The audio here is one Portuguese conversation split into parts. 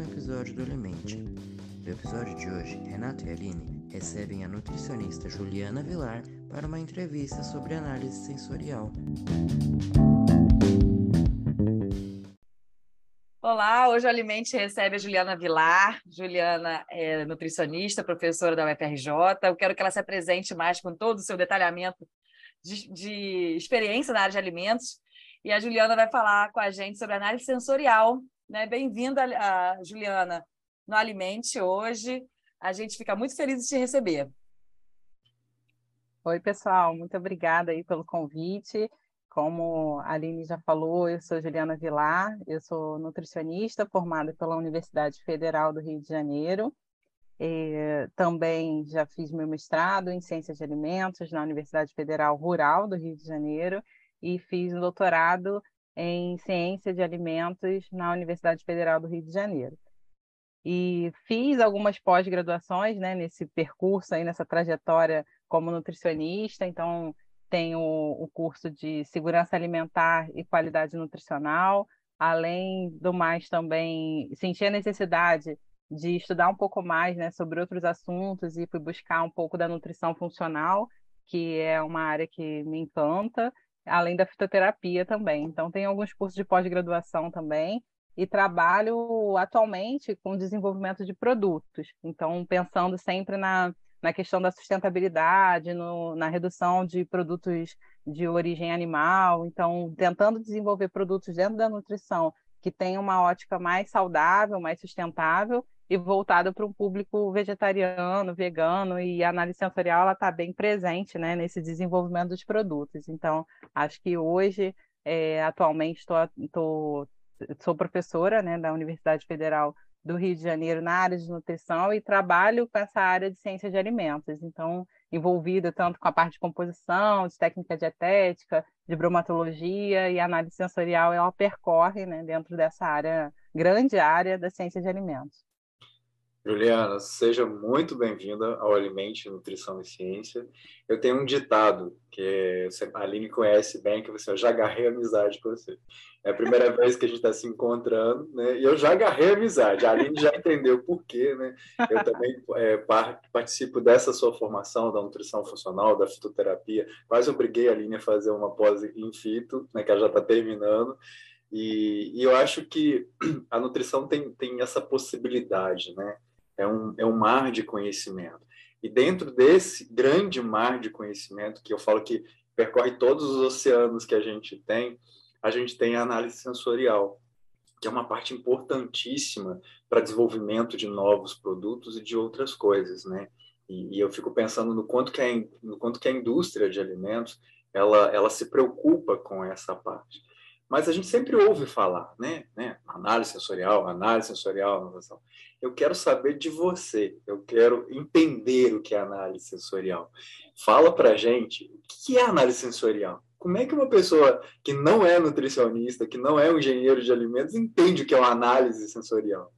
um episódio do Alimente. No episódio de hoje, Renato e Aline recebem a nutricionista Juliana Vilar para uma entrevista sobre análise sensorial. Olá, hoje o Alimente recebe a Juliana Vilar. Juliana é nutricionista, professora da UFRJ. Eu quero que ela se apresente mais com todo o seu detalhamento de, de experiência na área de alimentos. E a Juliana vai falar com a gente sobre análise sensorial. Né? Bem-vinda, Juliana, no Alimente hoje. A gente fica muito feliz de te receber. Oi, pessoal, muito obrigada aí pelo convite. Como a Aline já falou, eu sou Juliana Vilar, eu sou nutricionista formada pela Universidade Federal do Rio de Janeiro. E, também já fiz meu mestrado em Ciências de Alimentos na Universidade Federal Rural do Rio de Janeiro e fiz um doutorado em Ciência de Alimentos na Universidade Federal do Rio de Janeiro. E fiz algumas pós-graduações né, nesse percurso, aí, nessa trajetória como nutricionista, então tenho o curso de Segurança Alimentar e Qualidade Nutricional, além do mais também senti a necessidade de estudar um pouco mais né, sobre outros assuntos e fui buscar um pouco da nutrição funcional, que é uma área que me encanta, além da fitoterapia também. Então, tem alguns cursos de pós-graduação também e trabalho atualmente com desenvolvimento de produtos. Então, pensando sempre na, na questão da sustentabilidade, no, na redução de produtos de origem animal. Então, tentando desenvolver produtos dentro da nutrição que tenham uma ótica mais saudável, mais sustentável e voltada para um público vegetariano, vegano, e a análise sensorial está bem presente né, nesse desenvolvimento dos produtos. Então, acho que hoje, é, atualmente, tô, tô, sou professora né, da Universidade Federal do Rio de Janeiro na área de nutrição e trabalho com essa área de ciência de alimentos. Então, envolvida tanto com a parte de composição, de técnica dietética, de bromatologia e análise sensorial, ela percorre né, dentro dessa área, grande área da ciência de alimentos. Juliana, seja muito bem-vinda ao Alimente, Nutrição e Ciência. Eu tenho um ditado que a Aline conhece bem, que você, eu já agarrei amizade com você. É a primeira vez que a gente está se encontrando, né? E eu já agarrei amizade. A Aline já entendeu por quê, né? Eu também é, participo dessa sua formação da nutrição funcional, da fitoterapia. Quase obriguei a Aline a fazer uma pós em fito, né? Que ela já está terminando. E, e eu acho que a nutrição tem, tem essa possibilidade, né? É um, é um mar de conhecimento. E dentro desse grande mar de conhecimento, que eu falo que percorre todos os oceanos que a gente tem, a gente tem a análise sensorial, que é uma parte importantíssima para desenvolvimento de novos produtos e de outras coisas, né? E, e eu fico pensando no quanto que a, no quanto que a indústria de alimentos ela, ela se preocupa com essa parte. Mas a gente sempre ouve falar, né? né? Análise sensorial, análise sensorial, inovação. Eu quero saber de você, eu quero entender o que é análise sensorial. Fala para gente o que é análise sensorial. Como é que uma pessoa que não é nutricionista, que não é um engenheiro de alimentos, entende o que é uma análise sensorial?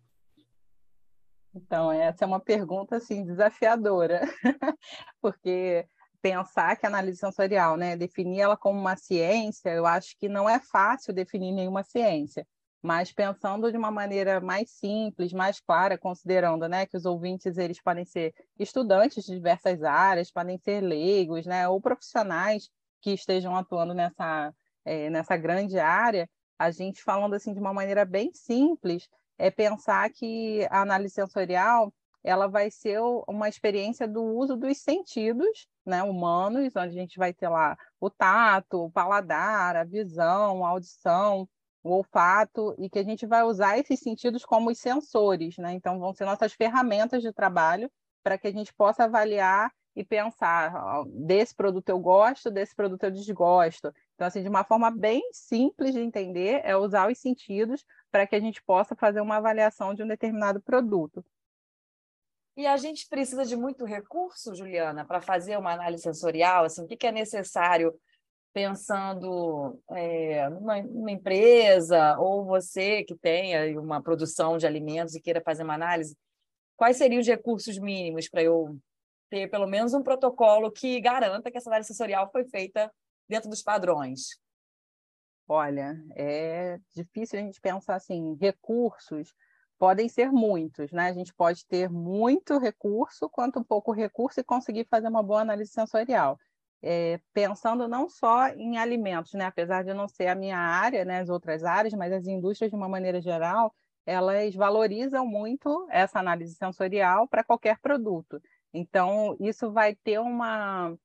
Então, essa é uma pergunta assim desafiadora, porque pensar que a análise sensorial, né, definir ela como uma ciência, eu acho que não é fácil definir nenhuma ciência, mas pensando de uma maneira mais simples, mais clara, considerando, né, que os ouvintes eles podem ser estudantes de diversas áreas, podem ser leigos, né, ou profissionais que estejam atuando nessa é, nessa grande área, a gente falando assim de uma maneira bem simples, é pensar que a análise sensorial ela vai ser uma experiência do uso dos sentidos né, humanos, onde a gente vai ter lá o tato, o paladar, a visão, a audição, o olfato, e que a gente vai usar esses sentidos como os sensores, né? Então, vão ser nossas ferramentas de trabalho para que a gente possa avaliar e pensar, desse produto eu gosto, desse produto eu desgosto. Então, assim, de uma forma bem simples de entender, é usar os sentidos para que a gente possa fazer uma avaliação de um determinado produto. E a gente precisa de muito recurso, Juliana, para fazer uma análise sensorial? Assim, o que, que é necessário pensando é, numa, numa, empresa ou você que tenha uma produção de alimentos e queira fazer uma análise? Quais seriam os recursos mínimos para eu ter pelo menos um protocolo que garanta que essa análise sensorial foi feita dentro dos padrões? Olha, é difícil a gente pensar assim, recursos podem ser muitos, né? A gente pode ter muito recurso, quanto pouco recurso e conseguir fazer uma boa análise sensorial. É, pensando não só em alimentos, né? Apesar de não ser a minha área, né? As outras áreas, mas as indústrias de uma maneira geral, elas valorizam muito essa análise sensorial para qualquer produto. Então, isso vai ter uma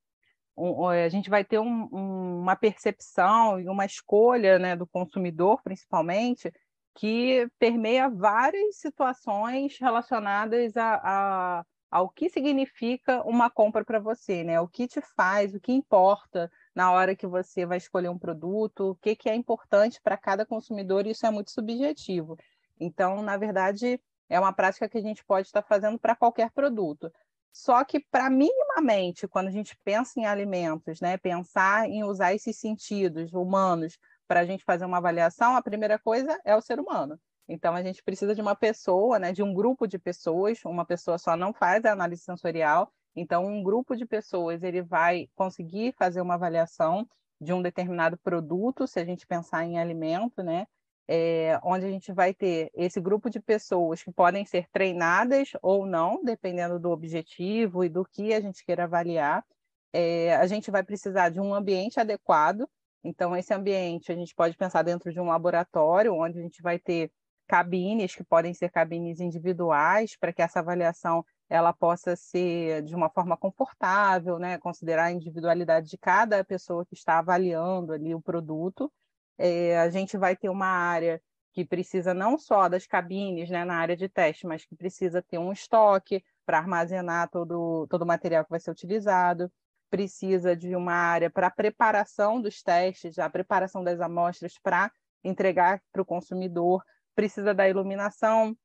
um, a gente vai ter um, um, uma percepção e uma escolha né, do consumidor, principalmente, que permeia várias situações relacionadas a, a, ao que significa uma compra para você, né? O que te faz, o que importa na hora que você vai escolher um produto, o que, que é importante para cada consumidor, isso é muito subjetivo. Então, na verdade, é uma prática que a gente pode estar fazendo para qualquer produto. Só que, para minimamente, quando a gente pensa em alimentos, né, pensar em usar esses sentidos humanos para a gente fazer uma avaliação, a primeira coisa é o ser humano. Então, a gente precisa de uma pessoa, né, de um grupo de pessoas, uma pessoa só não faz a análise sensorial, então, um grupo de pessoas ele vai conseguir fazer uma avaliação de um determinado produto, se a gente pensar em alimento, né? É, onde a gente vai ter esse grupo de pessoas que podem ser treinadas ou não, dependendo do objetivo e do que a gente queira avaliar. É, a gente vai precisar de um ambiente adequado então, esse ambiente a gente pode pensar dentro de um laboratório, onde a gente vai ter cabines que podem ser cabines individuais para que essa avaliação ela possa ser de uma forma confortável, né? considerar a individualidade de cada pessoa que está avaliando ali o produto. É, a gente vai ter uma área que precisa não só das cabines né, na área de teste, mas que precisa ter um estoque para armazenar todo, todo o material que vai ser utilizado precisa de uma área para preparação dos testes, a preparação das amostras para entregar para o consumidor, precisa da iluminação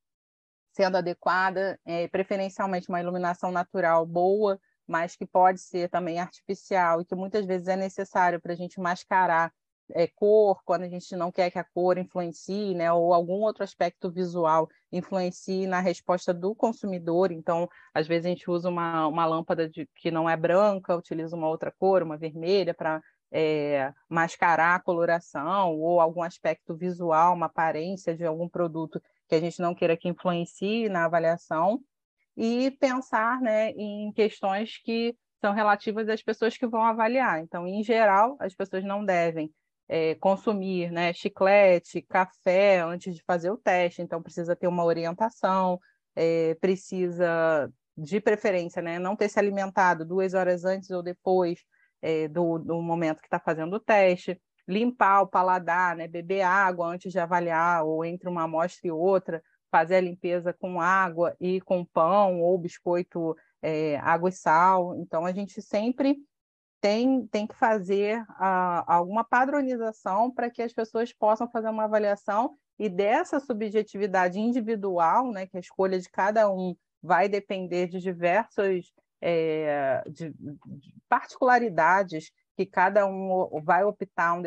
sendo adequada, é, preferencialmente uma iluminação natural boa, mas que pode ser também artificial e que muitas vezes é necessário para a gente mascarar é, cor, quando a gente não quer que a cor influencie, né, ou algum outro aspecto visual influencie na resposta do consumidor. Então, às vezes a gente usa uma, uma lâmpada de, que não é branca, utiliza uma outra cor, uma vermelha, para é, mascarar a coloração ou algum aspecto visual, uma aparência de algum produto que a gente não queira que influencie na avaliação. E pensar né, em questões que são relativas às pessoas que vão avaliar. Então, em geral, as pessoas não devem é, consumir né, chiclete, café antes de fazer o teste, então precisa ter uma orientação, é, precisa, de preferência, né, não ter se alimentado duas horas antes ou depois é, do, do momento que está fazendo o teste, limpar o paladar, né, beber água antes de avaliar, ou entre uma amostra e outra, fazer a limpeza com água e com pão ou biscoito, é, água e sal. Então, a gente sempre tem, tem que fazer uh, alguma padronização para que as pessoas possam fazer uma avaliação e dessa subjetividade individual, né, que a escolha de cada um vai depender de diversas é, de, de particularidades que cada um vai optar um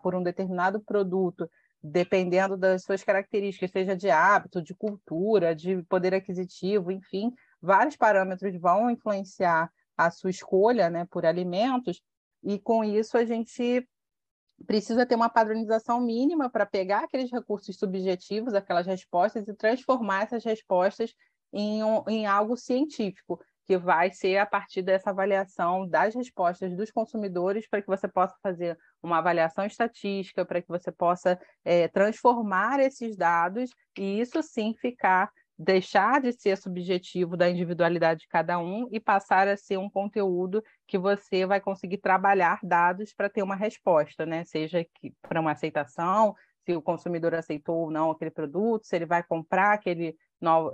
por um determinado produto, dependendo das suas características, seja de hábito, de cultura, de poder aquisitivo, enfim, vários parâmetros vão influenciar a sua escolha né, por alimentos, e com isso a gente precisa ter uma padronização mínima para pegar aqueles recursos subjetivos, aquelas respostas, e transformar essas respostas em, um, em algo científico, que vai ser a partir dessa avaliação das respostas dos consumidores, para que você possa fazer uma avaliação estatística, para que você possa é, transformar esses dados e isso sim ficar deixar de ser subjetivo da individualidade de cada um e passar a ser um conteúdo que você vai conseguir trabalhar dados para ter uma resposta, né? Seja para uma aceitação, se o consumidor aceitou ou não aquele produto, se ele vai comprar aquele,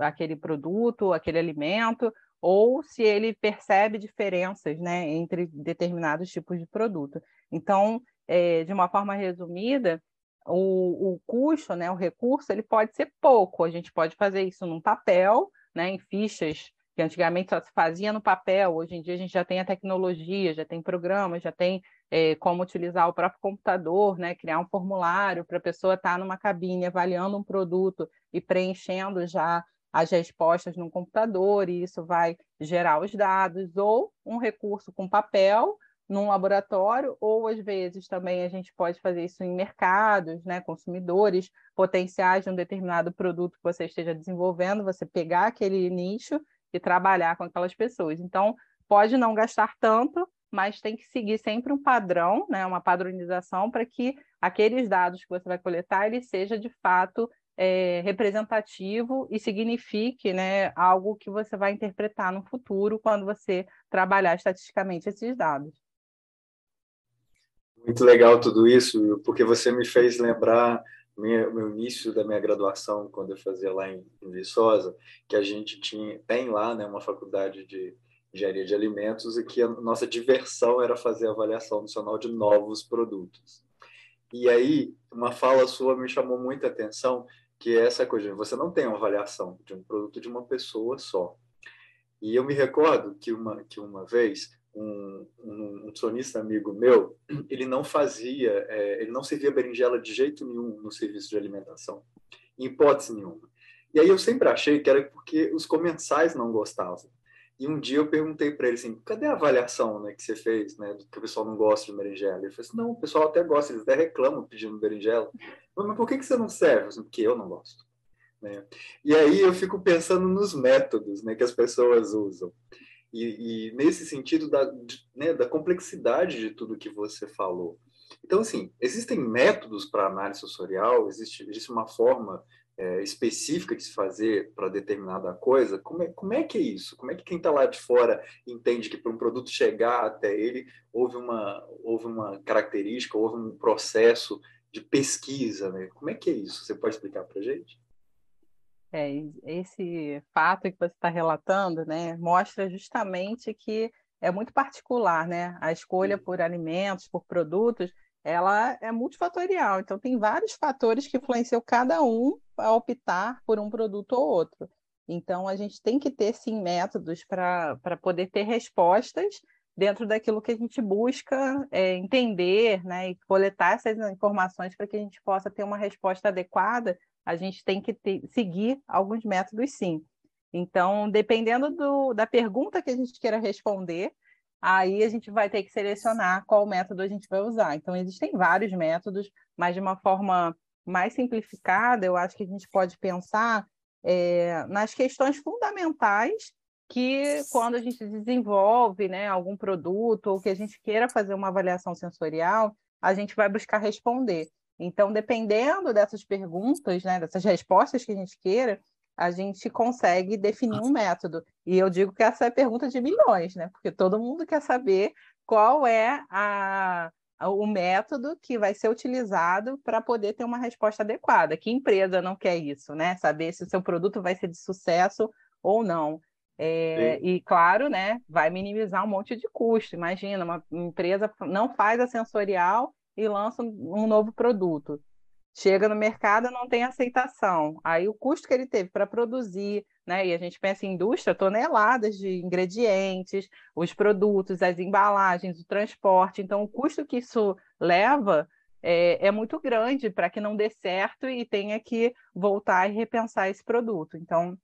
aquele produto, aquele alimento, ou se ele percebe diferenças né, entre determinados tipos de produto. Então, é, de uma forma resumida, o, o custo, né, o recurso, ele pode ser pouco. A gente pode fazer isso num papel, né, em fichas que antigamente só se fazia no papel. Hoje em dia a gente já tem a tecnologia, já tem programas, já tem é, como utilizar o próprio computador, né, criar um formulário para a pessoa estar tá numa cabine avaliando um produto e preenchendo já as respostas no computador, e isso vai gerar os dados, ou um recurso com papel, num laboratório, ou às vezes também a gente pode fazer isso em mercados, né, consumidores, potenciais de um determinado produto que você esteja desenvolvendo, você pegar aquele nicho e trabalhar com aquelas pessoas. Então, pode não gastar tanto, mas tem que seguir sempre um padrão, né, uma padronização para que aqueles dados que você vai coletar ele seja de fato é, representativo e signifique né, algo que você vai interpretar no futuro quando você trabalhar estatisticamente esses dados. Muito legal tudo isso, porque você me fez lembrar meu, meu início da minha graduação, quando eu fazia lá em, em Viçosa, que a gente tinha, tem lá né, uma faculdade de engenharia de alimentos e que a nossa diversão era fazer avaliação nacional de novos produtos. E aí, uma fala sua me chamou muita atenção, que é essa coisa, você não tem uma avaliação de um produto de uma pessoa só. E eu me recordo que uma, que uma vez um, um, um sonista amigo meu, ele não fazia, é, ele não servia berinjela de jeito nenhum no serviço de alimentação, em hipótese nenhuma. E aí eu sempre achei que era porque os comensais não gostavam. E um dia eu perguntei para ele assim, cadê a avaliação né, que você fez, né, que o pessoal não gosta de berinjela? Ele falou assim, não, o pessoal até gosta, eles até reclamam pedindo berinjela. Mas por que, que você não serve? Assim, porque eu não gosto. Né? E aí eu fico pensando nos métodos né, que as pessoas usam. E, e nesse sentido da, de, né, da complexidade de tudo que você falou. Então, assim, existem métodos para análise sensorial, existe, existe uma forma é, específica de se fazer para determinada coisa, como é, como é que é isso? Como é que quem está lá de fora entende que para um produto chegar até ele houve uma, houve uma característica, houve um processo de pesquisa? Né? Como é que é isso? Você pode explicar para a gente? É, esse fato que você está relatando né, mostra justamente que é muito particular, né? A escolha por alimentos, por produtos, ela é multifatorial. Então, tem vários fatores que influenciam cada um a optar por um produto ou outro. Então, a gente tem que ter, sim, métodos para poder ter respostas dentro daquilo que a gente busca é, entender né, e coletar essas informações para que a gente possa ter uma resposta adequada. A gente tem que seguir alguns métodos, sim. Então, dependendo do, da pergunta que a gente queira responder, aí a gente vai ter que selecionar qual método a gente vai usar. Então, existem vários métodos, mas de uma forma mais simplificada, eu acho que a gente pode pensar é, nas questões fundamentais que quando a gente desenvolve né, algum produto ou que a gente queira fazer uma avaliação sensorial, a gente vai buscar responder. Então, dependendo dessas perguntas, né, dessas respostas que a gente queira, a gente consegue definir um método. E eu digo que essa é a pergunta de milhões, né? Porque todo mundo quer saber qual é a, o método que vai ser utilizado para poder ter uma resposta adequada. Que empresa não quer isso, né? Saber se o seu produto vai ser de sucesso ou não. É, e claro, né, vai minimizar um monte de custo. Imagina, uma empresa não faz a sensorial e lança um novo produto. Chega no mercado não tem aceitação. Aí o custo que ele teve para produzir, né? E a gente pensa em indústria, toneladas de ingredientes, os produtos, as embalagens, o transporte. Então, o custo que isso leva é, é muito grande para que não dê certo e tenha que voltar e repensar esse produto. Então,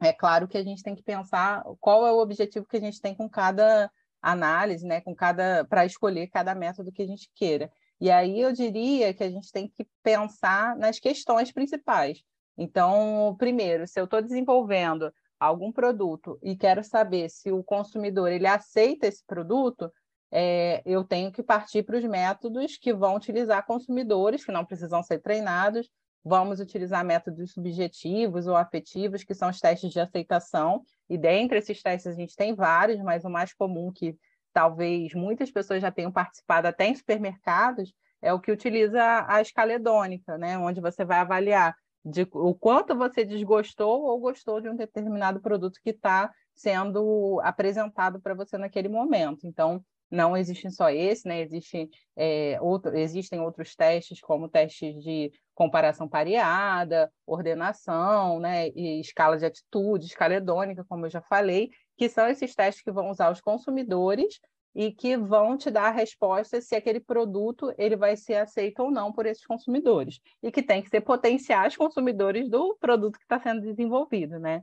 é claro que a gente tem que pensar qual é o objetivo que a gente tem com cada análise, né? Com cada para escolher cada método que a gente queira. E aí eu diria que a gente tem que pensar nas questões principais. Então, primeiro, se eu estou desenvolvendo algum produto e quero saber se o consumidor ele aceita esse produto, é, eu tenho que partir para os métodos que vão utilizar consumidores, que não precisam ser treinados. Vamos utilizar métodos subjetivos ou afetivos, que são os testes de aceitação. E dentre esses testes a gente tem vários, mas o mais comum que talvez muitas pessoas já tenham participado até em supermercados, é o que utiliza a escaledônica, né? onde você vai avaliar de, o quanto você desgostou ou gostou de um determinado produto que está sendo apresentado para você naquele momento. Então, não existe só esse, né? Existe, é, outro, existem outros testes, como testes de comparação pareada, ordenação, né? E escala de atitude, escala hedônica, como eu já falei, que são esses testes que vão usar os consumidores e que vão te dar a resposta se aquele produto ele vai ser aceito ou não por esses consumidores e que tem que ser potenciais consumidores do produto que está sendo desenvolvido, né?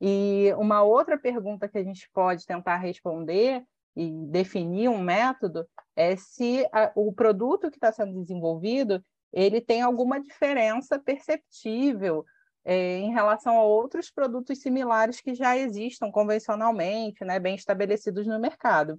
E uma outra pergunta que a gente pode tentar responder e definir um método é se a, o produto que está sendo desenvolvido ele tem alguma diferença perceptível é, em relação a outros produtos similares que já existam convencionalmente, né, bem estabelecidos no mercado.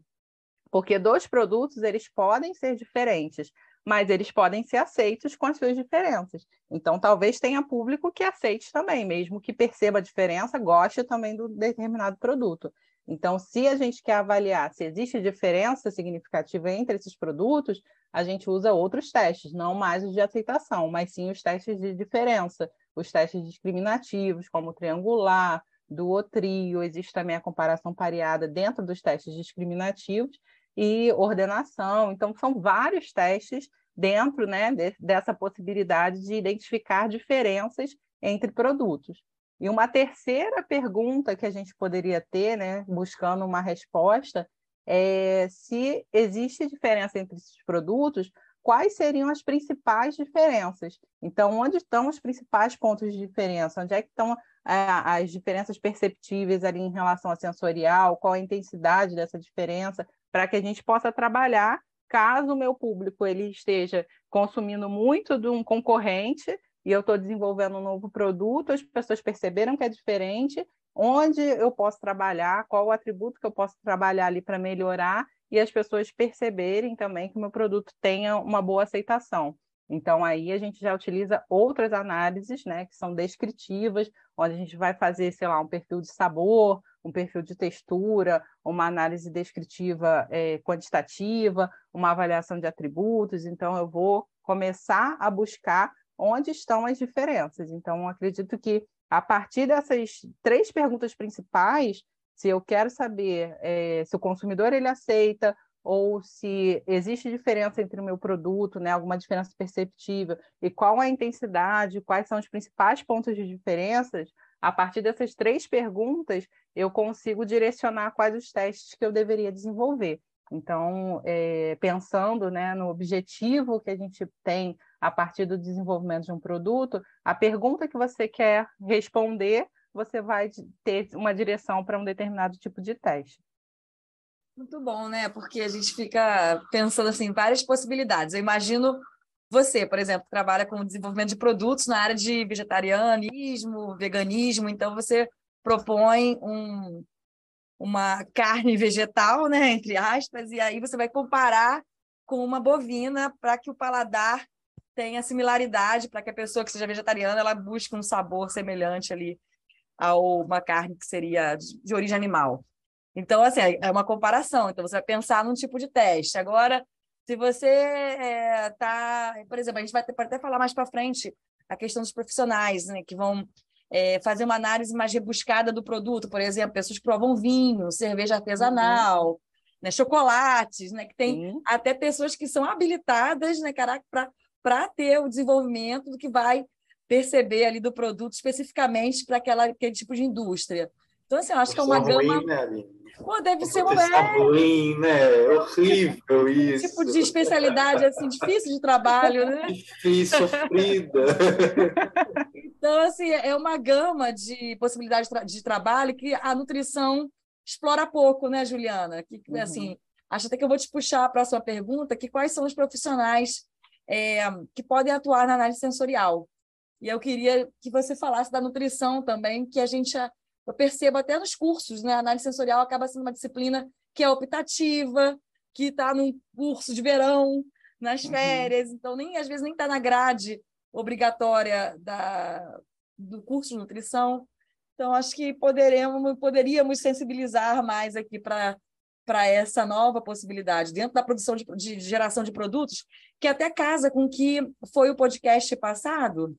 Porque dois produtos eles podem ser diferentes, mas eles podem ser aceitos com as suas diferenças. Então, talvez tenha público que aceite também, mesmo que perceba a diferença, goste também do determinado produto. Então, se a gente quer avaliar se existe diferença significativa entre esses produtos, a gente usa outros testes, não mais os de aceitação, mas sim os testes de diferença, os testes discriminativos, como o triangular, duotrio, existe também a comparação pareada dentro dos testes discriminativos e ordenação. Então, são vários testes dentro né, de, dessa possibilidade de identificar diferenças entre produtos. E uma terceira pergunta que a gente poderia ter, né, buscando uma resposta, é se existe diferença entre esses produtos, quais seriam as principais diferenças? Então, onde estão os principais pontos de diferença? Onde é que estão é, as diferenças perceptíveis ali em relação a sensorial? Qual a intensidade dessa diferença? Para que a gente possa trabalhar caso o meu público ele esteja consumindo muito de um concorrente e eu estou desenvolvendo um novo produto, as pessoas perceberam que é diferente, onde eu posso trabalhar, qual o atributo que eu posso trabalhar ali para melhorar e as pessoas perceberem também que o meu produto tenha uma boa aceitação. Então, aí a gente já utiliza outras análises, né, que são descritivas, onde a gente vai fazer, sei lá, um perfil de sabor, um perfil de textura, uma análise descritiva é, quantitativa, uma avaliação de atributos. Então, eu vou começar a buscar onde estão as diferenças. Então, acredito que a partir dessas três perguntas principais, se eu quero saber é, se o consumidor ele aceita ou se existe diferença entre o meu produto, né, alguma diferença perceptível, e qual a intensidade, quais são os principais pontos de diferenças, a partir dessas três perguntas, eu consigo direcionar quais os testes que eu deveria desenvolver. Então, é, pensando né, no objetivo que a gente tem a partir do desenvolvimento de um produto, a pergunta que você quer responder, você vai ter uma direção para um determinado tipo de teste. Muito bom, né? Porque a gente fica pensando assim, várias possibilidades. Eu imagino você, por exemplo, trabalha com desenvolvimento de produtos na área de vegetarianismo, veganismo, então você propõe um, uma carne vegetal, né, entre aspas, e aí você vai comparar com uma bovina para que o paladar tenha similaridade, para que a pessoa que seja vegetariana ela busque um sabor semelhante ali a uma carne que seria de origem animal. Então, assim, é uma comparação. Então, você vai pensar num tipo de teste. Agora, se você está... É, por exemplo, a gente vai pode até falar mais para frente a questão dos profissionais, né, que vão é, fazer uma análise mais rebuscada do produto, por exemplo, pessoas provam vinho, cerveja artesanal, uhum. né, chocolates, né, que tem até pessoas que são habilitadas, né, para ter o desenvolvimento do que vai perceber ali do produto especificamente para aquele tipo de indústria. Então, assim, eu acho que é uma gama. Ruim, né, Pô, deve ser uma. ruim, né? É horrível isso. tipo de especialidade, assim, difícil de trabalho, né? Difícil, sofrida. Então, assim, é uma gama de possibilidades de trabalho que a nutrição explora pouco, né, Juliana? Que, uhum. assim, acho até que eu vou te puxar a próxima pergunta, que quais são os profissionais é, que podem atuar na análise sensorial? E eu queria que você falasse da nutrição também, que a gente eu percebo até nos cursos, né? A análise sensorial acaba sendo uma disciplina que é optativa, que está num curso de verão, nas uhum. férias, uhum. então nem às vezes nem está na grade obrigatória da, do curso de nutrição. Então, acho que poderemos, poderíamos sensibilizar mais aqui para para essa nova possibilidade dentro da produção de, de, geração de produtos, que até casa com que foi o podcast passado,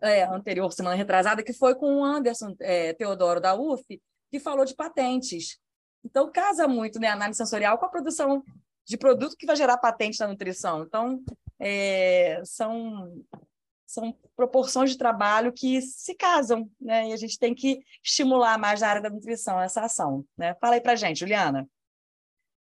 é, anterior, semana retrasada, que foi com o Anderson é, Teodoro da UF, que falou de patentes. Então, casa muito né, a análise sensorial com a produção de produto que vai gerar patente na nutrição. Então, é, são, são proporções de trabalho que se casam, né? E a gente tem que estimular mais na área da nutrição essa ação. Né? Fala aí para gente, Juliana.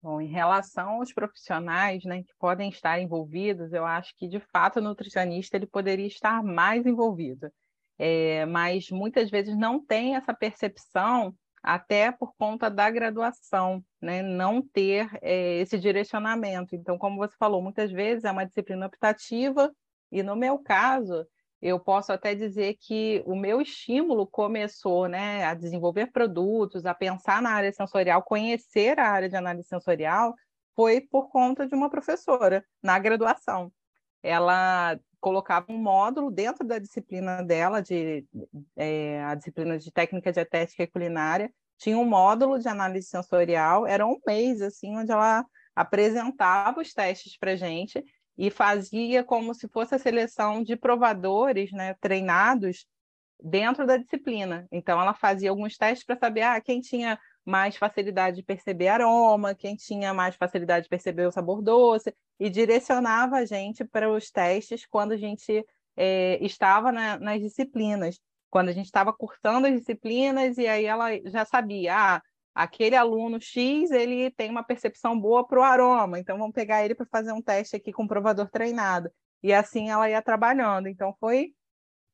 Bom, em relação aos profissionais né, que podem estar envolvidos, eu acho que, de fato, o nutricionista ele poderia estar mais envolvido. É, mas muitas vezes não tem essa percepção até por conta da graduação, né? não ter é, esse direcionamento. Então, como você falou, muitas vezes é uma disciplina optativa, e no meu caso, eu posso até dizer que o meu estímulo começou né, a desenvolver produtos, a pensar na área sensorial, conhecer a área de análise sensorial, foi por conta de uma professora na graduação. Ela colocava um módulo dentro da disciplina dela, de, é, a disciplina de técnica dietética e culinária, tinha um módulo de análise sensorial, era um mês, assim, onde ela apresentava os testes para gente e fazia como se fosse a seleção de provadores, né, treinados dentro da disciplina. Então, ela fazia alguns testes para saber ah, quem tinha mais facilidade de perceber aroma, quem tinha mais facilidade de perceber o sabor doce, e direcionava a gente para os testes quando a gente é, estava na, nas disciplinas, quando a gente estava cursando as disciplinas, e aí ela já sabia, ah, aquele aluno X ele tem uma percepção boa para o aroma, então vamos pegar ele para fazer um teste aqui com o provador treinado. E assim ela ia trabalhando. Então foi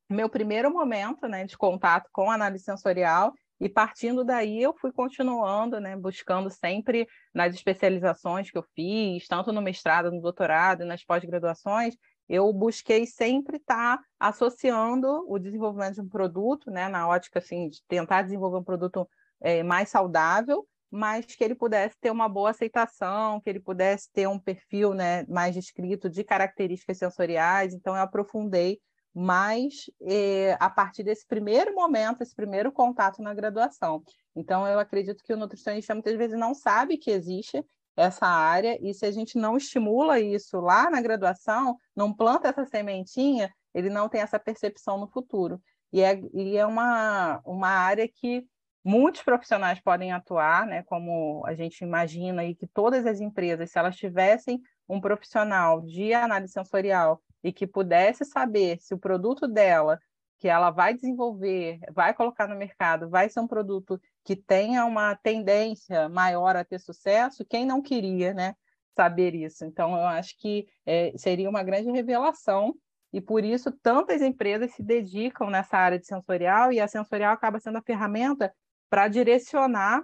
meu primeiro momento né, de contato com análise sensorial e partindo daí eu fui continuando, né, buscando sempre nas especializações que eu fiz, tanto no mestrado, no doutorado e nas pós-graduações, eu busquei sempre estar associando o desenvolvimento de um produto, né, na ótica assim de tentar desenvolver um produto é, mais saudável, mas que ele pudesse ter uma boa aceitação, que ele pudesse ter um perfil, né, mais descrito de características sensoriais. Então eu aprofundei mas eh, a partir desse primeiro momento, esse primeiro contato na graduação. Então, eu acredito que o nutricionista muitas vezes não sabe que existe essa área, e se a gente não estimula isso lá na graduação, não planta essa sementinha, ele não tem essa percepção no futuro. E é, e é uma, uma área que muitos profissionais podem atuar, né? como a gente imagina aí que todas as empresas, se elas tivessem um profissional de análise sensorial e que pudesse saber se o produto dela que ela vai desenvolver, vai colocar no mercado, vai ser um produto que tenha uma tendência maior a ter sucesso, quem não queria, né, saber isso? Então, eu acho que é, seria uma grande revelação e por isso tantas empresas se dedicam nessa área de sensorial e a sensorial acaba sendo a ferramenta para direcionar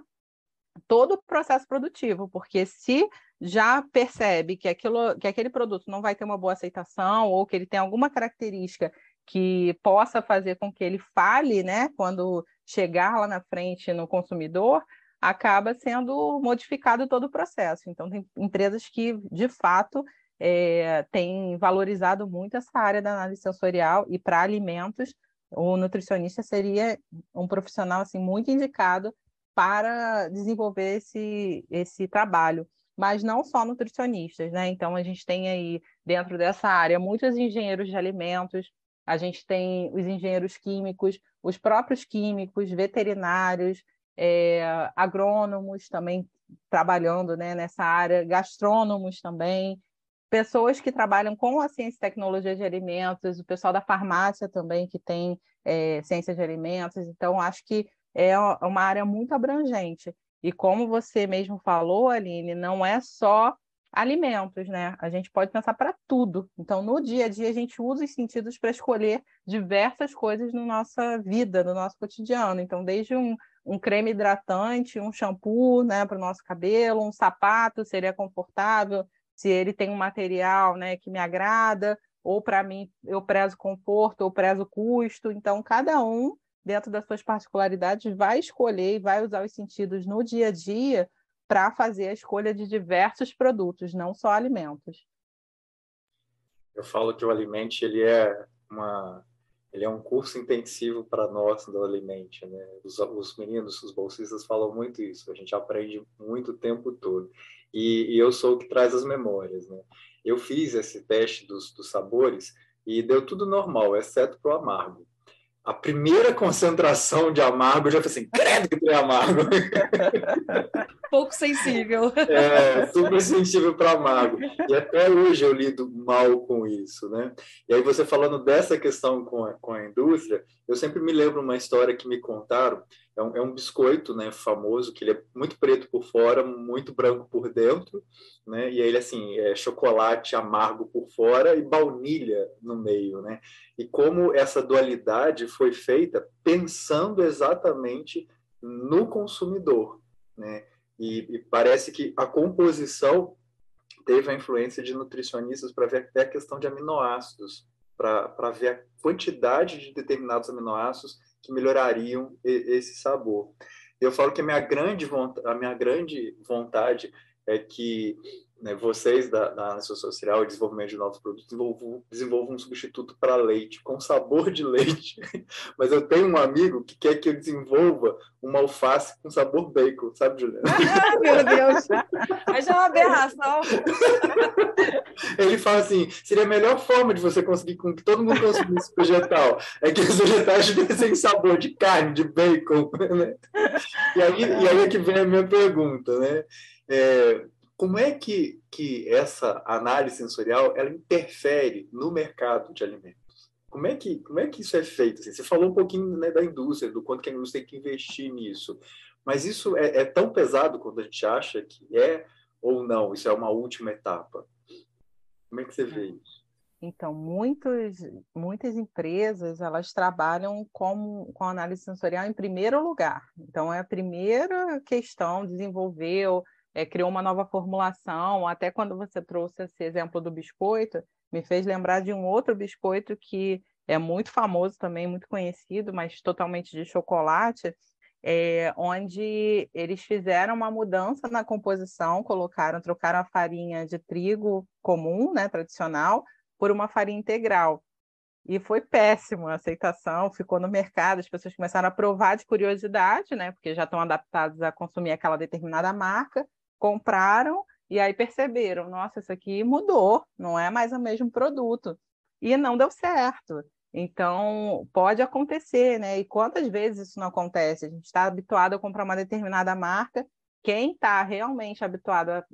todo o processo produtivo, porque se já percebe que, aquilo, que aquele produto não vai ter uma boa aceitação ou que ele tem alguma característica que possa fazer com que ele fale, né, quando chegar lá na frente no consumidor, acaba sendo modificado todo o processo. Então, tem empresas que, de fato, é, têm valorizado muito essa área da análise sensorial e para alimentos, o nutricionista seria um profissional assim muito indicado para desenvolver esse, esse trabalho mas não só nutricionistas, né? Então a gente tem aí dentro dessa área muitos engenheiros de alimentos, a gente tem os engenheiros químicos, os próprios químicos, veterinários, é, agrônomos também trabalhando né, nessa área, gastrônomos também, pessoas que trabalham com a ciência e tecnologia de alimentos, o pessoal da farmácia também que tem é, ciência de alimentos. Então, acho que é uma área muito abrangente. E como você mesmo falou, Aline, não é só alimentos, né? A gente pode pensar para tudo. Então, no dia a dia, a gente usa os sentidos para escolher diversas coisas na nossa vida, no nosso cotidiano. Então, desde um, um creme hidratante, um shampoo, né, para o nosso cabelo, um sapato seria confortável, se ele tem um material, né, que me agrada, ou para mim eu prezo conforto ou prezo custo. Então, cada um dentro das suas particularidades, vai escolher e vai usar os sentidos no dia a dia para fazer a escolha de diversos produtos, não só alimentos. Eu falo que o Alimente ele é uma ele é um curso intensivo para nós do Alimente, né? Os, os, meninos, os bolsistas falam muito isso. A gente aprende muito o tempo todo. E, e eu sou o que traz as memórias, né? Eu fiz esse teste dos, dos sabores e deu tudo normal, exceto para o amargo a primeira concentração de amargo, eu já falei assim, credo que tem amargo. Pouco sensível. É, super sensível para amargo. E até hoje eu lido mal com isso, né? E aí você falando dessa questão com a, com a indústria, eu sempre me lembro uma história que me contaram, é um, é um biscoito, né, famoso, que ele é muito preto por fora, muito branco por dentro, né? E aí ele assim, é chocolate amargo por fora e baunilha no meio, né? E como essa dualidade foi feita pensando exatamente no consumidor, né? E, e parece que a composição teve a influência de nutricionistas para ver até a questão de aminoácidos, para ver a quantidade de determinados aminoácidos que melhorariam esse sabor. Eu falo que a minha grande a minha grande vontade é que né, vocês da, da área social e desenvolvimento de novos produtos desenvolvam, desenvolvam um substituto para leite, com sabor de leite. Mas eu tenho um amigo que quer que eu desenvolva uma alface com sabor bacon, sabe, Juliana? Meu Deus! Mas é uma aberração. Ele fala assim, seria a melhor forma de você conseguir com que todo mundo consumisse vegetal, é que os vegetais tivessem sabor de carne, de bacon, né? E aí, e aí é que vem a minha pergunta, né? É, como é que, que essa análise sensorial ela interfere no mercado de alimentos? Como é que, como é que isso é feito? Assim, você falou um pouquinho né, da indústria, do quanto que a indústria tem que investir nisso, mas isso é, é tão pesado quanto a gente acha que é ou não? Isso é uma última etapa? Como é que você vê isso? Então, muitos, muitas empresas elas trabalham com, com análise sensorial em primeiro lugar. Então, é a primeira questão, desenvolver é, criou uma nova formulação, até quando você trouxe esse exemplo do biscoito, me fez lembrar de um outro biscoito que é muito famoso também, muito conhecido, mas totalmente de chocolate, é, onde eles fizeram uma mudança na composição, colocaram, trocaram a farinha de trigo comum, né, tradicional, por uma farinha integral. E foi péssimo a aceitação, ficou no mercado, as pessoas começaram a provar de curiosidade, né, porque já estão adaptados a consumir aquela determinada marca, compraram e aí perceberam, nossa, isso aqui mudou, não é mais o mesmo produto. E não deu certo. Então, pode acontecer, né? E quantas vezes isso não acontece? A gente está habituado a comprar uma determinada marca, quem está realmente habituado a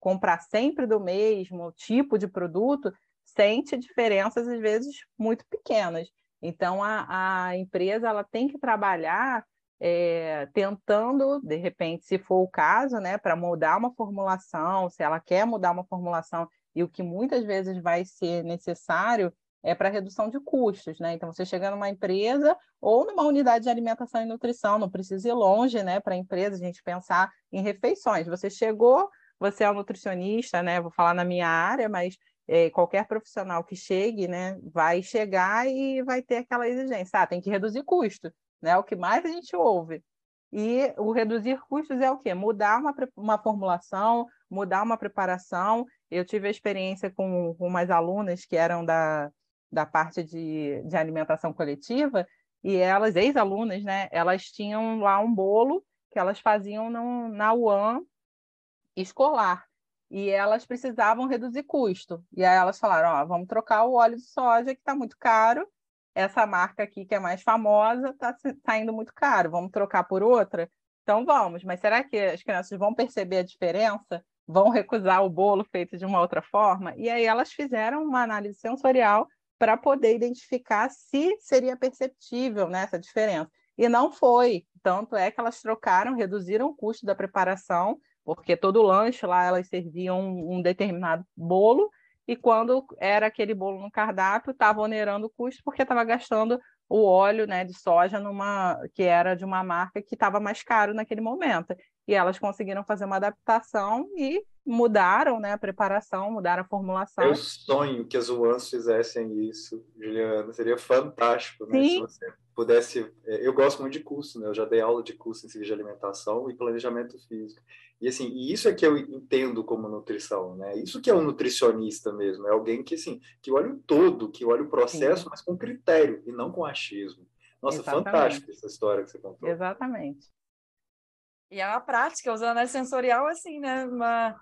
comprar sempre do mesmo tipo de produto, sente diferenças, às vezes, muito pequenas. Então, a, a empresa ela tem que trabalhar é, tentando, de repente, se for o caso, né, para mudar uma formulação, se ela quer mudar uma formulação, e o que muitas vezes vai ser necessário é para redução de custos, né? Então, você chega numa empresa ou numa unidade de alimentação e nutrição, não precisa ir longe, né, para a empresa, a gente pensar em refeições. Você chegou, você é um nutricionista, né? Vou falar na minha área, mas é, qualquer profissional que chegue, né, vai chegar e vai ter aquela exigência, ah, tem que reduzir custo né? O que mais a gente ouve. E o reduzir custos é o quê? Mudar uma, uma formulação, mudar uma preparação. Eu tive a experiência com, com umas alunas que eram da, da parte de, de alimentação coletiva, e elas, ex-alunas, né? Elas tinham lá um bolo que elas faziam no, na UAM escolar. E elas precisavam reduzir custo. E aí elas falaram: ó, vamos trocar o óleo de soja, que está muito caro, essa marca aqui que é mais famosa está tá indo muito caro, vamos trocar por outra? Então vamos, mas será que as crianças vão perceber a diferença? Vão recusar o bolo feito de uma outra forma? E aí elas fizeram uma análise sensorial para poder identificar se seria perceptível né, essa diferença. E não foi. Tanto é que elas trocaram, reduziram o custo da preparação, porque todo lanche lá elas serviam um, um determinado bolo e quando era aquele bolo no cardápio, estava onerando o custo porque estava gastando o óleo né, de soja numa que era de uma marca que estava mais caro naquele momento. E elas conseguiram fazer uma adaptação e mudaram né, a preparação, mudaram a formulação. Eu sonho que as UANs fizessem isso, Juliana. Seria fantástico né, se você pudesse. É, eu gosto muito de curso, né? Eu já dei aula de curso em ciência de alimentação e planejamento físico. E assim, e isso é que eu entendo como nutrição, né? Isso que é um nutricionista mesmo, é alguém que assim, que olha o todo, que olha o processo, Sim. mas com critério e não com achismo. Nossa, Exatamente. fantástico essa história que você contou. Exatamente. E é uma prática, usando a sensorial assim, né? Uma...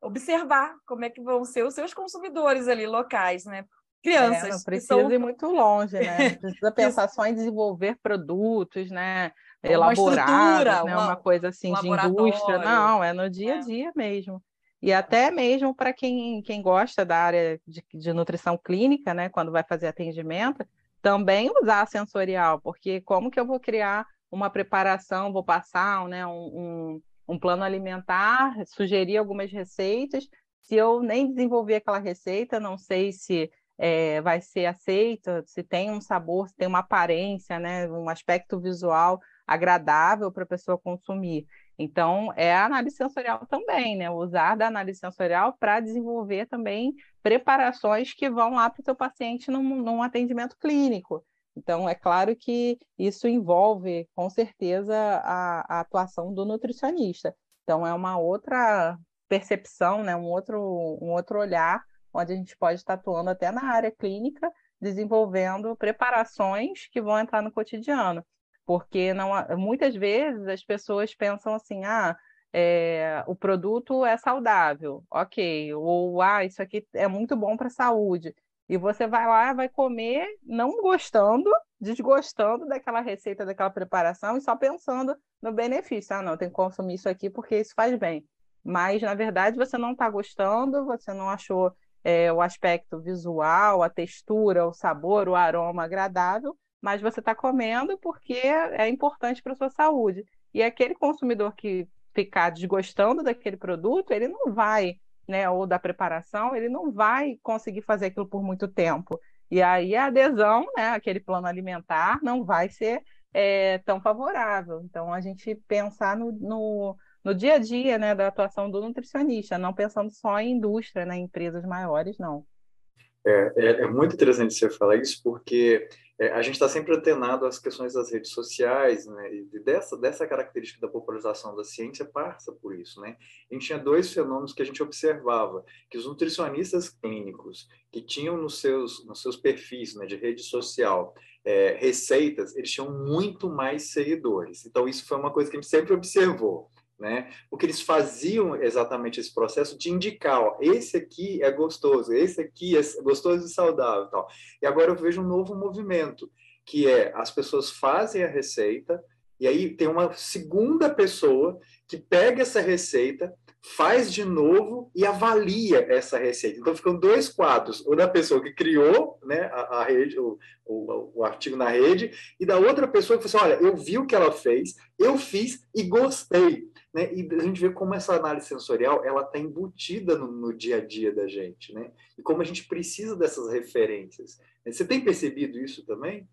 Observar como é que vão ser os seus consumidores ali locais, né? Crianças. É, não precisa são... ir muito longe, né? Precisa pensar só em desenvolver produtos, né? Elaborar, né? Uma, uma, coisa assim um de indústria. Não, é no dia a é. dia é. mesmo. E até mesmo para quem, quem gosta da área de, de nutrição clínica, né? Quando vai fazer atendimento, também usar sensorial, porque como que eu vou criar uma preparação, vou passar né, um, um, um plano alimentar, sugerir algumas receitas, se eu nem desenvolver aquela receita, não sei se é, vai ser aceita, se tem um sabor, se tem uma aparência, né, um aspecto visual agradável para a pessoa consumir. Então, é a análise sensorial também, né? Usar da análise sensorial para desenvolver também preparações que vão lá para o seu paciente num, num atendimento clínico. Então, é claro que isso envolve, com certeza, a, a, atuação do nutricionista. Então, é uma outra percepção, né? um, outro, um outro olhar, onde a gente pode estar atuando até na área clínica, desenvolvendo preparações que vão entrar no cotidiano. Porque não, muitas vezes as pessoas pensam assim, ah, é, o produto é saudável, ok, ou ah, isso aqui é muito bom para a saúde. E você vai lá, vai comer, não gostando, desgostando daquela receita, daquela preparação e só pensando no benefício. Ah, não, tem que consumir isso aqui porque isso faz bem. Mas, na verdade, você não está gostando, você não achou é, o aspecto visual, a textura, o sabor, o aroma agradável, mas você está comendo porque é importante para a sua saúde. E aquele consumidor que ficar desgostando daquele produto, ele não vai né, ou da preparação, ele não vai conseguir fazer aquilo por muito tempo. E aí a adesão, né, aquele plano alimentar, não vai ser é, tão favorável. Então, a gente pensar no, no, no, dia a dia né, da atuação do nutricionista, não pensando só em indústria, né, em empresas maiores, não. É, é, é muito interessante você falar isso, porque é, a gente está sempre antenado às questões das redes sociais, né? E dessa, dessa característica da popularização da ciência passa por isso, né? A gente tinha dois fenômenos que a gente observava, que os nutricionistas clínicos que tinham nos seus, nos seus perfis né, de rede social é, receitas, eles tinham muito mais seguidores. Então, isso foi uma coisa que a gente sempre observou né? Porque eles faziam exatamente esse processo de indicar, ó, esse aqui é gostoso, esse aqui é gostoso e saudável, tal. E agora eu vejo um novo movimento, que é as pessoas fazem a receita e aí tem uma segunda pessoa que pega essa receita, faz de novo e avalia essa receita. Então ficam dois quadros, o da pessoa que criou né, a, a rede, o, o, o, artigo na rede, e da outra pessoa que falou assim, olha, eu vi o que ela fez, eu fiz e gostei. Né? E a gente vê como essa análise sensorial ela está embutida no, no, dia a dia da gente, né? E como a gente precisa dessas referências. Você tem percebido isso também?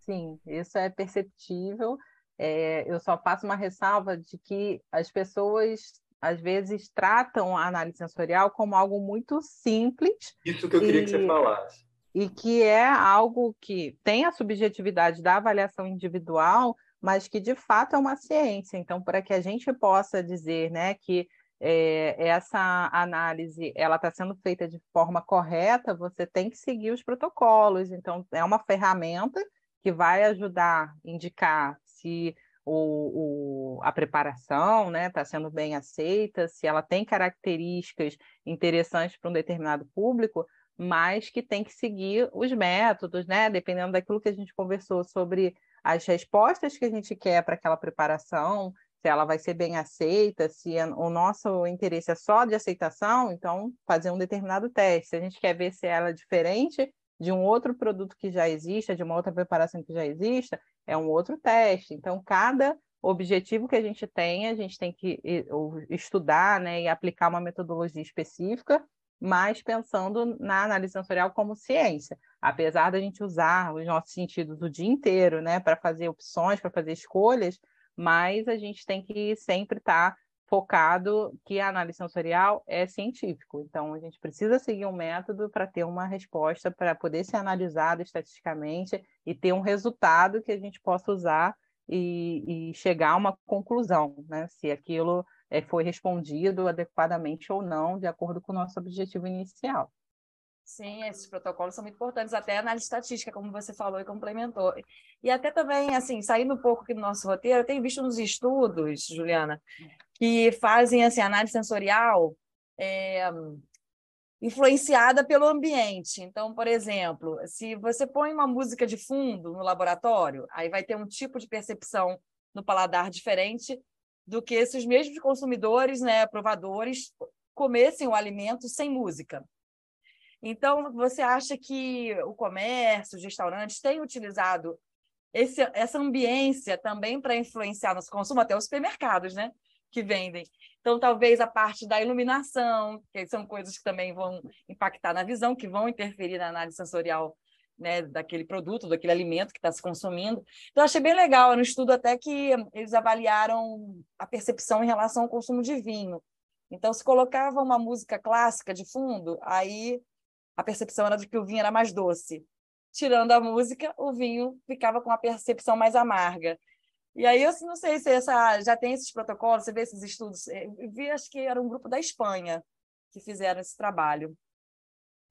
Sim, isso é perceptível. É, eu só faço uma ressalva de que as pessoas às vezes tratam a análise sensorial como algo muito simples. Isso que eu queria e... que você falasse. E que é algo que tem a subjetividade da avaliação individual, mas que de fato é uma ciência. Então, para que a gente possa dizer né, que é, essa análise ela está sendo feita de forma correta, você tem que seguir os protocolos. Então, é uma ferramenta que vai ajudar a indicar se o, o, a preparação está né, tá sendo bem aceita, se ela tem características interessantes para um determinado público, mas que tem que seguir os métodos, né? Dependendo daquilo que a gente conversou sobre as respostas que a gente quer para aquela preparação, se ela vai ser bem aceita, se o nosso interesse é só de aceitação, então fazer um determinado teste. Se a gente quer ver se ela é diferente de um outro produto que já exista, de uma outra preparação que já exista, é um outro teste. Então, cada objetivo que a gente tem, a gente tem que estudar né, e aplicar uma metodologia específica mas pensando na análise sensorial como ciência. Apesar da gente usar os nossos sentidos o dia inteiro, né, para fazer opções, para fazer escolhas, mas a gente tem que sempre estar tá focado que a análise sensorial é científico. Então, a gente precisa seguir um método para ter uma resposta, para poder ser analisado estatisticamente e ter um resultado que a gente possa usar e, e chegar a uma conclusão, né? Se aquilo é, foi respondido adequadamente ou não, de acordo com o nosso objetivo inicial. Sim, esses protocolos são muito importantes, até a análise estatística, como você falou e complementou. E até também, assim, saindo um pouco aqui do nosso roteiro, eu tenho visto nos estudos, Juliana, que fazem assim, análise sensorial é, influenciada pelo ambiente. Então, por exemplo, se você põe uma música de fundo no laboratório, aí vai ter um tipo de percepção no paladar diferente do que se os mesmos consumidores, né, provadores, comessem o alimento sem música. Então, você acha que o comércio, os restaurantes têm utilizado esse, essa ambiência também para influenciar nosso consumo, até os supermercados, né, que vendem. Então, talvez a parte da iluminação, que são coisas que também vão impactar na visão, que vão interferir na análise sensorial né, daquele produto, daquele alimento que está se consumindo. Então, achei bem legal. Era um estudo até que eles avaliaram a percepção em relação ao consumo de vinho. Então, se colocava uma música clássica de fundo, aí a percepção era de que o vinho era mais doce. Tirando a música, o vinho ficava com a percepção mais amarga. E aí eu não sei se essa já tem esses protocolos, você vê esses estudos. Eu vi, acho que era um grupo da Espanha que fizeram esse trabalho.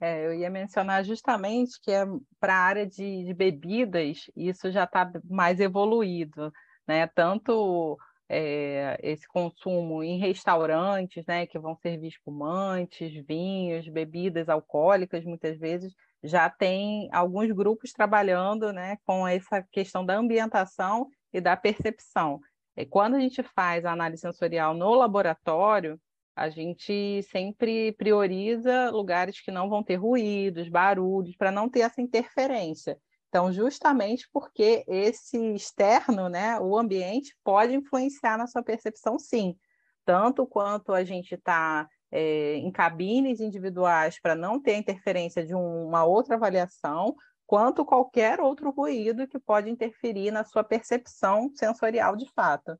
É, eu ia mencionar justamente que é para a área de, de, bebidas, isso já está mais evoluído, né? Tanto é, esse consumo em restaurantes, né, que vão servir espumantes, vinhos, bebidas alcoólicas, muitas vezes já tem alguns grupos trabalhando, né, com essa questão da ambientação e da percepção. E quando a gente faz a análise sensorial no laboratório, a gente sempre prioriza lugares que não vão ter ruídos, barulhos, para não ter essa interferência. Então, justamente porque esse externo, né, o ambiente, pode influenciar na sua percepção, sim. Tanto quanto a gente está é, em cabines individuais para não ter interferência de um, uma outra avaliação, quanto qualquer outro ruído que pode interferir na sua percepção sensorial de fato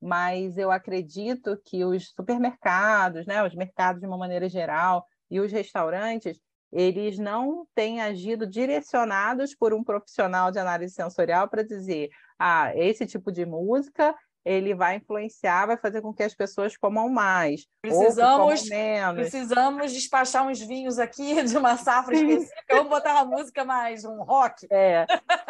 mas eu acredito que os supermercados, né, os mercados de uma maneira geral e os restaurantes, eles não têm agido direcionados por um profissional de análise sensorial para dizer, ah, esse tipo de música ele vai influenciar, vai fazer com que as pessoas comam mais. Precisamos, menos. precisamos despachar uns vinhos aqui de uma safra específica. Vamos botar uma música mais, um rock. É,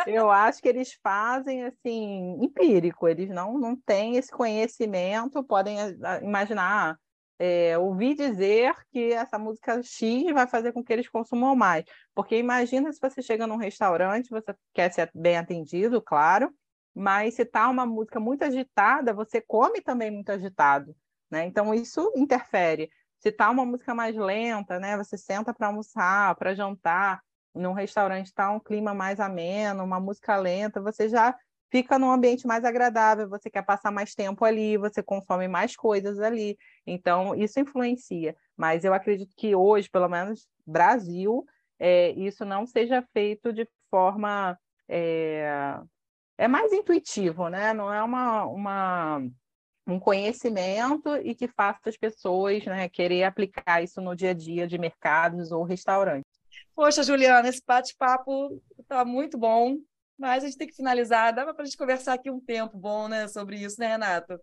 eu acho que eles fazem assim, empírico, eles não, não têm esse conhecimento, podem ah, imaginar. É, ouvir dizer que essa música X vai fazer com que eles consumam mais. Porque imagina se você chega num restaurante, você quer ser bem atendido, claro, mas se está uma música muito agitada, você come também muito agitado, né? Então isso interfere. Se está uma música mais lenta, né? Você senta para almoçar, para jantar, num restaurante está um clima mais ameno, uma música lenta, você já fica num ambiente mais agradável, você quer passar mais tempo ali, você consome mais coisas ali. Então, isso influencia. Mas eu acredito que hoje, pelo menos Brasil, é, isso não seja feito de forma é, é mais intuitivo, né? Não é uma, uma, um conhecimento e que faça as pessoas né, querer aplicar isso no dia a dia de mercados ou restaurantes. Poxa, Juliana, esse bate-papo está muito bom, mas a gente tem que finalizar. Dá para a gente conversar aqui um tempo bom né, sobre isso, né, Renato?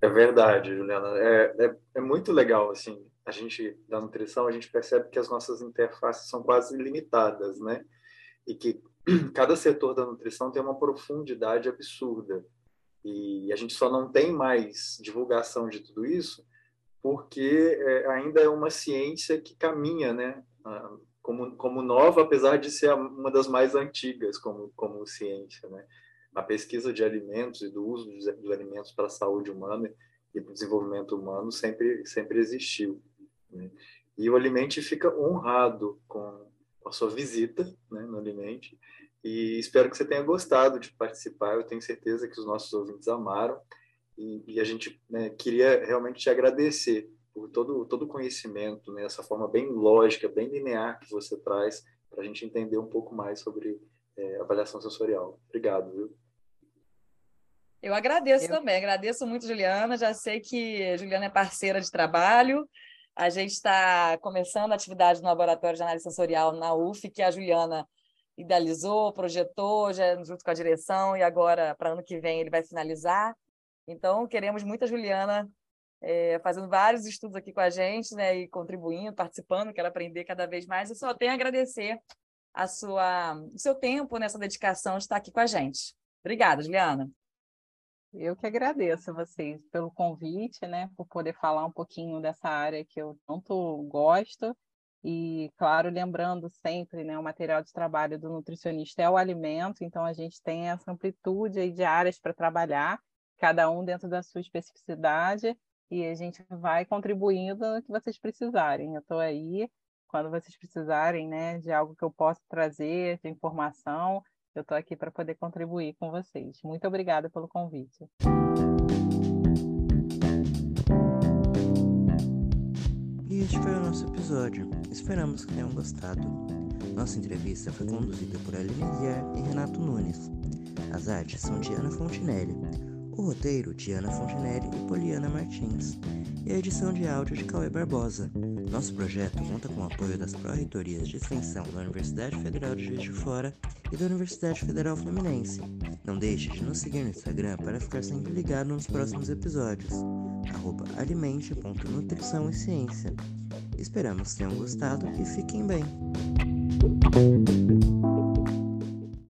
É verdade, Juliana. É, é, é muito legal, assim, a gente, da nutrição, a gente percebe que as nossas interfaces são quase ilimitadas, né? E que cada setor da nutrição tem uma profundidade absurda. E a gente só não tem mais divulgação de tudo isso porque é, ainda é uma ciência que caminha, né? Como, como nova, apesar de ser uma das mais antigas como, como ciência, né? A pesquisa de alimentos e do uso dos, dos alimentos para a saúde humana e para o desenvolvimento humano sempre, sempre existiu. Né? E o Alimente fica honrado com a sua visita né, no Alimente. E espero que você tenha gostado de participar. Eu tenho certeza que os nossos ouvintes amaram. E, e a gente né, queria realmente te agradecer por todo, todo o conhecimento, né, essa forma bem lógica, bem linear que você traz para a gente entender um pouco mais sobre é, avaliação sensorial. Obrigado, viu? Eu agradeço Eu... também, agradeço muito, Juliana. Já sei que a Juliana é parceira de trabalho. A gente está começando a atividade no Laboratório de Análise Sensorial na UF, que a Juliana idealizou, projetou, já junto com a direção, e agora, para ano que vem, ele vai finalizar. Então, queremos muito a Juliana é, fazendo vários estudos aqui com a gente, né, e contribuindo, participando, quero aprender cada vez mais. Eu só tenho a agradecer a sua, o seu tempo nessa dedicação de estar aqui com a gente. Obrigada, Juliana. Eu que agradeço a vocês pelo convite, né, por poder falar um pouquinho dessa área que eu tanto gosto. E, claro, lembrando sempre, né, o material de trabalho do nutricionista é o alimento, então a gente tem essa amplitude aí de áreas para trabalhar, cada um dentro da sua especificidade, e a gente vai contribuindo no que vocês precisarem. Eu estou aí quando vocês precisarem, né, de algo que eu possa trazer, de informação, eu estou aqui para poder contribuir com vocês. Muito obrigada pelo convite. E este foi o nosso episódio. Esperamos que tenham gostado. Nossa entrevista foi conduzida por Aline Guiar e Renato Nunes. As artes são de Ana Fontinelli. O roteiro de Ana Fontinelli e Poliana Martins. E a edição de áudio de Cauê Barbosa. Nosso projeto conta com o apoio das Pró-Reitorias de Extensão da Universidade Federal de Juiz de Fora e da Universidade Federal Fluminense. Não deixe de nos seguir no Instagram para ficar sempre ligado nos próximos episódios. Arroba alimente.nutrição e ciência. Esperamos tenham gostado e fiquem bem.